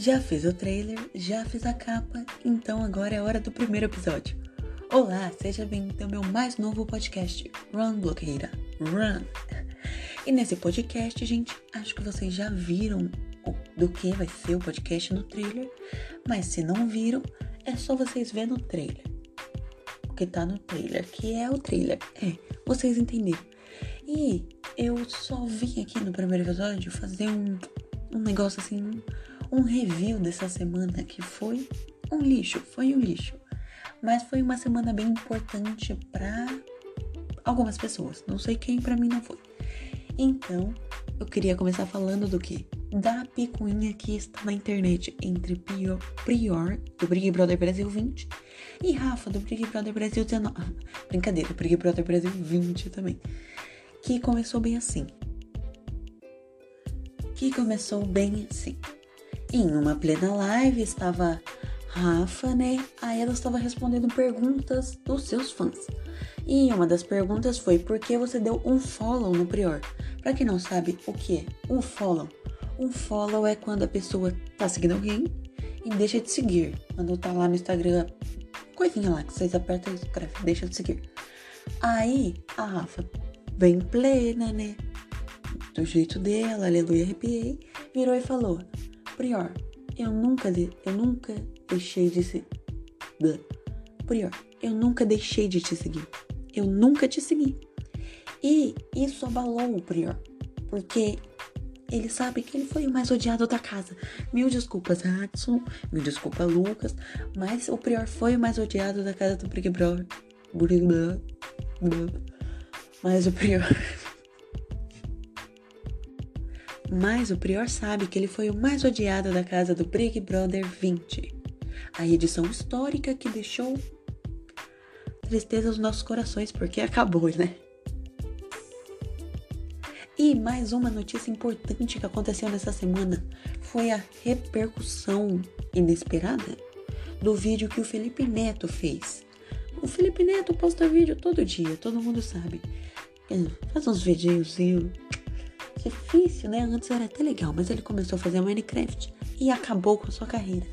Já fiz o trailer, já fiz a capa, então agora é hora do primeiro episódio. Olá, seja bem-vindo ao meu mais novo podcast, Run Bloqueira, Run. E nesse podcast, gente, acho que vocês já viram do que vai ser o podcast no trailer, mas se não viram, é só vocês verem no trailer. O que tá no trailer, que é o trailer, é, vocês entenderam. E eu só vim aqui no primeiro episódio fazer um, um negócio assim, um, review dessa semana que foi um lixo, foi um lixo. Mas foi uma semana bem importante para algumas pessoas. Não sei quem, para mim não foi. Então, eu queria começar falando do que? Da picuinha que está na internet entre Prior, Prior do Big Brother Brasil 20 e Rafa do Big Brother Brasil 19. Brincadeira, Big Brother Brasil 20 também que começou bem assim. Que começou bem assim. Em uma plena live estava Rafa, né? Aí ela estava respondendo perguntas dos seus fãs. E uma das perguntas foi por que você deu um follow no Prior? Para quem não sabe o que é um follow, um follow é quando a pessoa tá seguindo alguém e deixa de seguir. Quando tá lá no Instagram, coisinha lá que vocês apertam e escreve, deixa de seguir. Aí a Rafa bem plena, né? Do jeito dela, aleluia, arrepiei. Virou e falou: Prior, eu nunca, eu nunca deixei de se. Prior, eu nunca deixei de te seguir. Eu nunca te segui. E isso abalou o Prior, porque ele sabe que ele foi o mais odiado da casa. Mil desculpas, Adson. Mil desculpa, Lucas. Mas o Prior foi o mais odiado da casa do Big Brother. Mas o prior. Mas o prior sabe que ele foi o mais odiado da casa do Big Brother 20. A edição histórica que deixou tristeza nos nossos corações, porque acabou, né? E mais uma notícia importante que aconteceu nessa semana foi a repercussão inesperada do vídeo que o Felipe Neto fez. O Felipe Neto posta vídeo todo dia, todo mundo sabe. Faz uns videozinhos. Difícil, né? Antes era até legal, mas ele começou a fazer Minecraft e acabou com a sua carreira.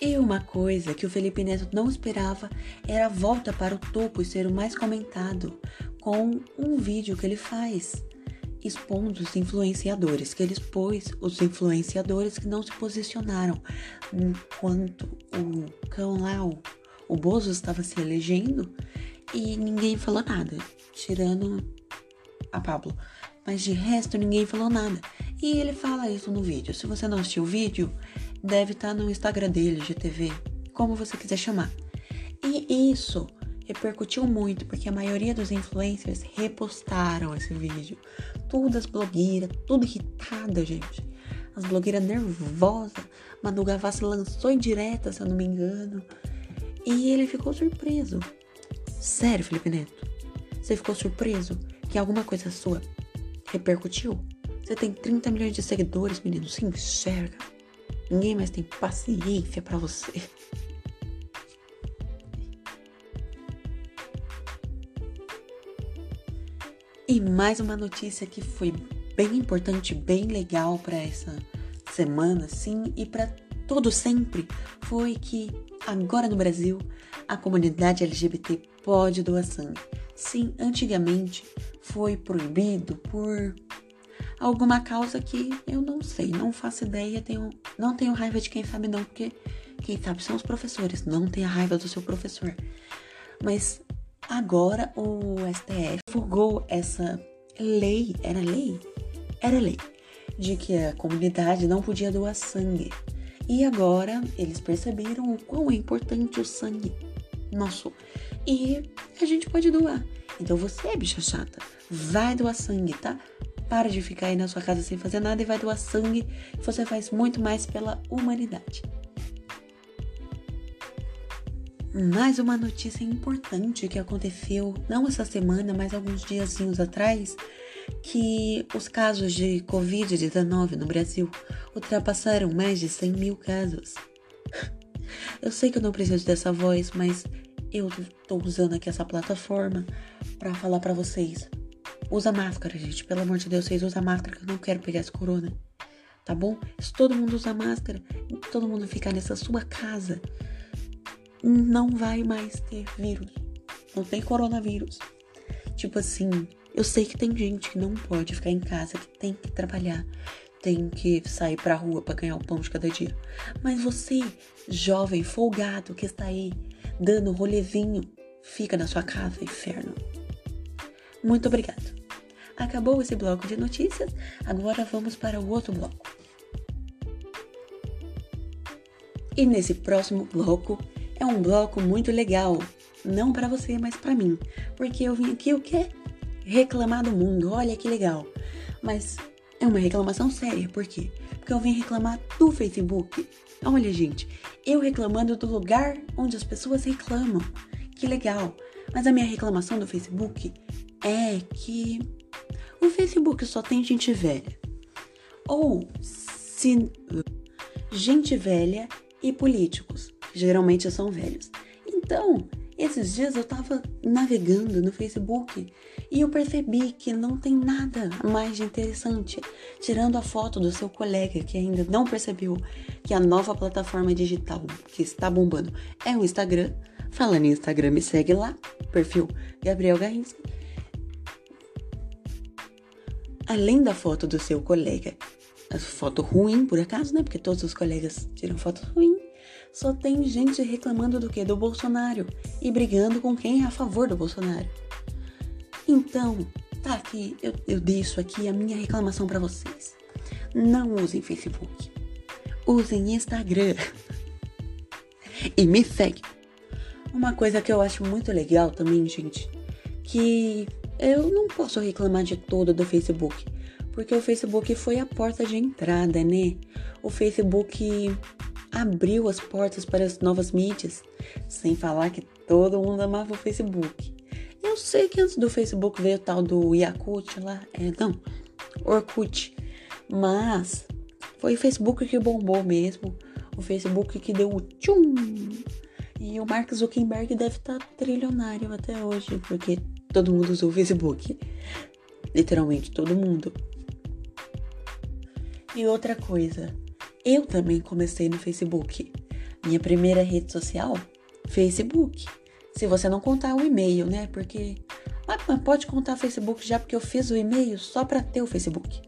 E uma coisa que o Felipe Neto não esperava era a volta para o topo e ser o mais comentado com um vídeo que ele faz expondo os influenciadores, que ele expôs os influenciadores que não se posicionaram enquanto o cão lá, o, o Bozo estava se elegendo e ninguém falou nada, tirando a Pablo. Mas de resto ninguém falou nada. E ele fala isso no vídeo. Se você não assistiu o vídeo, deve estar tá no Instagram dele, GTV, como você quiser chamar. E isso repercutiu muito porque a maioria dos influencers repostaram esse vídeo. Tudo as blogueiras, tudo irritada, gente. As blogueiras nervosas. Manu Gavassi lançou em direta, se eu não me engano. E ele ficou surpreso. Sério, Felipe Neto? Você ficou surpreso que alguma coisa sua repercutiu? Você tem 30 milhões de seguidores, menino. Se enxerga. Ninguém mais tem paciência para você. E mais uma notícia que foi bem importante, bem legal para essa semana, sim, e para todo sempre, foi que agora no Brasil a comunidade LGBT pode doar sangue. Sim, antigamente foi proibido por alguma causa que eu não sei, não faço ideia, tenho, não tenho raiva de quem sabe não, porque quem sabe são os professores, não tenha raiva do seu professor. Mas agora o STF divulgou essa lei, era lei? Era lei, de que a comunidade não podia doar sangue. E agora eles perceberam o quão é importante o sangue nosso. E a gente pode doar. Então você, bicha chata, vai doar sangue, tá? Para de ficar aí na sua casa sem fazer nada e vai doar sangue. Você faz muito mais pela humanidade. Mais uma notícia importante que aconteceu, não essa semana, mas alguns diazinhos atrás, que os casos de Covid-19 no Brasil ultrapassaram mais de 100 mil casos. Eu sei que eu não preciso dessa voz, mas eu tô usando aqui essa plataforma para falar para vocês. Usa máscara, gente. Pelo amor de Deus, vocês usam máscara que eu não quero pegar esse corona. tá bom? Se todo mundo usar máscara, todo mundo ficar nessa sua casa, não vai mais ter vírus. Não tem coronavírus. Tipo assim, eu sei que tem gente que não pode ficar em casa, que tem que trabalhar, tem que sair pra rua para ganhar o pão de cada dia. Mas você, jovem, folgado, que está aí dando rolezinho, fica na sua casa, inferno. Muito obrigado. Acabou esse bloco de notícias, agora vamos para o outro bloco. E nesse próximo bloco é um bloco muito legal, não para você, mas para mim, porque eu vim aqui o quê? Reclamar do mundo. Olha que legal. Mas é uma reclamação séria, por quê? Porque eu vim reclamar do Facebook. Olha, gente, eu reclamando do lugar onde as pessoas reclamam. Que legal. Mas a minha reclamação do Facebook é que o Facebook só tem gente velha. Ou se gente velha e políticos, que geralmente são velhos. Então, esses dias eu tava navegando no Facebook e eu percebi que não tem nada mais de interessante, tirando a foto do seu colega que ainda não percebeu que a nova plataforma digital que está bombando é o Instagram. Falando em Instagram, me segue lá, perfil Gabriel Garrinski. Além da foto do seu colega a foto ruim, por acaso, né? Porque todos os colegas tiram foto ruim. Só tem gente reclamando do que? Do Bolsonaro e brigando com quem é a favor do Bolsonaro. Então, tá aqui, eu, eu deixo aqui a minha reclamação para vocês. Não usem Facebook. Usem Instagram. e me segue. Uma coisa que eu acho muito legal também, gente, que eu não posso reclamar de todo do Facebook porque o Facebook foi a porta de entrada, né? O Facebook abriu as portas para as novas mídias, sem falar que todo mundo amava o Facebook. Eu sei que antes do Facebook veio o tal do Yakut lá, é, não, Orkut, mas foi o Facebook que bombou mesmo, o Facebook que deu o tchum. E o Mark Zuckerberg deve estar tá trilionário até hoje, porque todo mundo usou o Facebook. Literalmente todo mundo. E outra coisa, eu também comecei no Facebook. Minha primeira rede social, Facebook. Se você não contar o e-mail, né? Porque mas pode contar Facebook já porque eu fiz o e-mail só para ter o Facebook.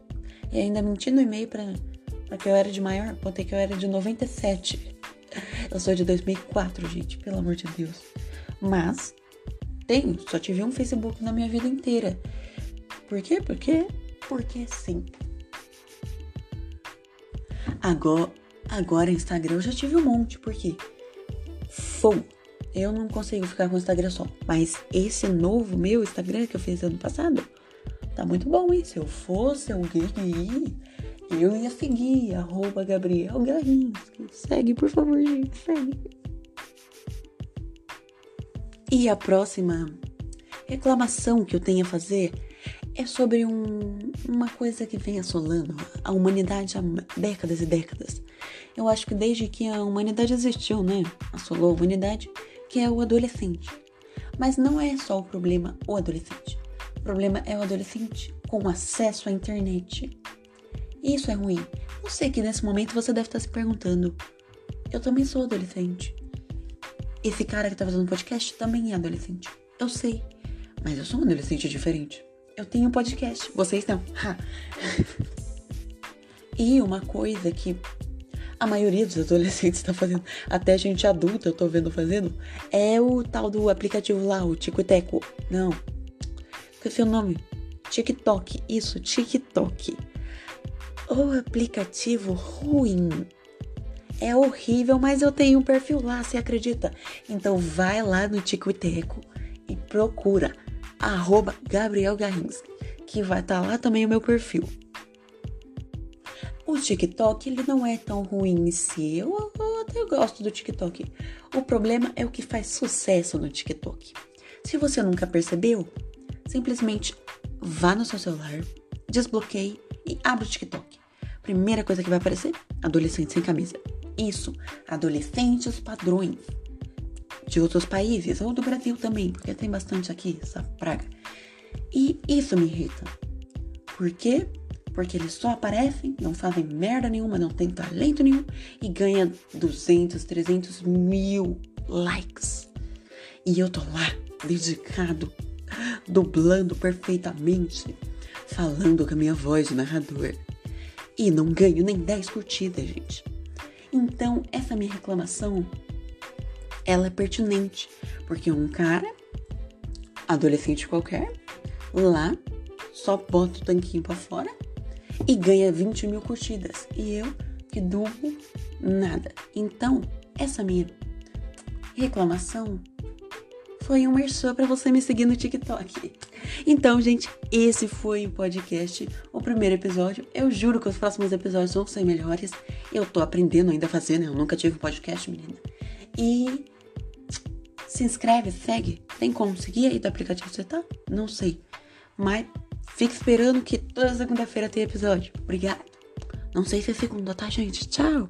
E ainda menti no e-mail para que eu era de maior, botei que eu era de 97. Eu sou de 2004, gente, pelo amor de Deus. Mas tenho, só tive um Facebook na minha vida inteira. Por quê? Porque porque sim. Agora, agora Instagram eu já tive um monte, porque Fou. Eu não consigo ficar com o Instagram só. Mas esse novo meu Instagram que eu fiz ano passado, tá muito bom, hein? Se eu fosse alguém eu ia seguir, arroba Gabriel. Segue, por favor, gente, segue. E a próxima reclamação que eu tenho a fazer é sobre um, uma coisa que vem assolando a humanidade há décadas e décadas. Eu acho que desde que a humanidade existiu, né? Assolou a humanidade, que é o adolescente. Mas não é só o problema o adolescente. O problema é o adolescente com acesso à internet. Isso é ruim. Eu sei que nesse momento você deve estar se perguntando: eu também sou adolescente. Esse cara que tá fazendo podcast também é adolescente. Eu sei. Mas eu sou um adolescente diferente. Eu tenho podcast, vocês não. e uma coisa que a maioria dos adolescentes está fazendo, até gente adulta eu tô vendo fazendo, é o tal do aplicativo lá, o Tico Teco. Não. Esqueci o nome. TikTok. Isso, TikTok. O aplicativo ruim. É horrível, mas eu tenho um perfil lá, você acredita? Então vai lá no Tico Teco e procura arroba Gabriel Garrinski, que vai estar tá lá também o meu perfil. O TikTok, ele não é tão ruim em si, eu, eu até gosto do TikTok. O problema é o que faz sucesso no TikTok. Se você nunca percebeu, simplesmente vá no seu celular, desbloqueie e abra o TikTok. Primeira coisa que vai aparecer: adolescente sem camisa. Isso, adolescentes padrões de outros países, ou do Brasil também, porque tem bastante aqui essa praga. E isso me irrita. Porque Porque eles só aparecem, não fazem merda nenhuma, não tem talento nenhum e ganha 200, 300 mil likes. E eu tô lá, dedicado, dublando perfeitamente, falando com a minha voz de narrador. E não ganho nem 10 curtidas, gente. Então, essa minha reclamação, ela é pertinente, porque um cara, adolescente qualquer, lá, só bota o tanquinho pra fora e ganha 20 mil curtidas. E eu, que dublo, nada. Então, essa minha reclamação foi um merchan para você me seguir no TikTok. Então, gente, esse foi o podcast, o primeiro episódio. Eu juro que os próximos episódios vão ser melhores. Eu tô aprendendo ainda a fazer, né? Eu nunca tive podcast, menina. E se inscreve, segue. Tem como seguir aí do aplicativo que você tá? Não sei. Mas fica esperando que toda segunda-feira tem episódio. Obrigada. Não sei se é segunda, tá, gente? Tchau!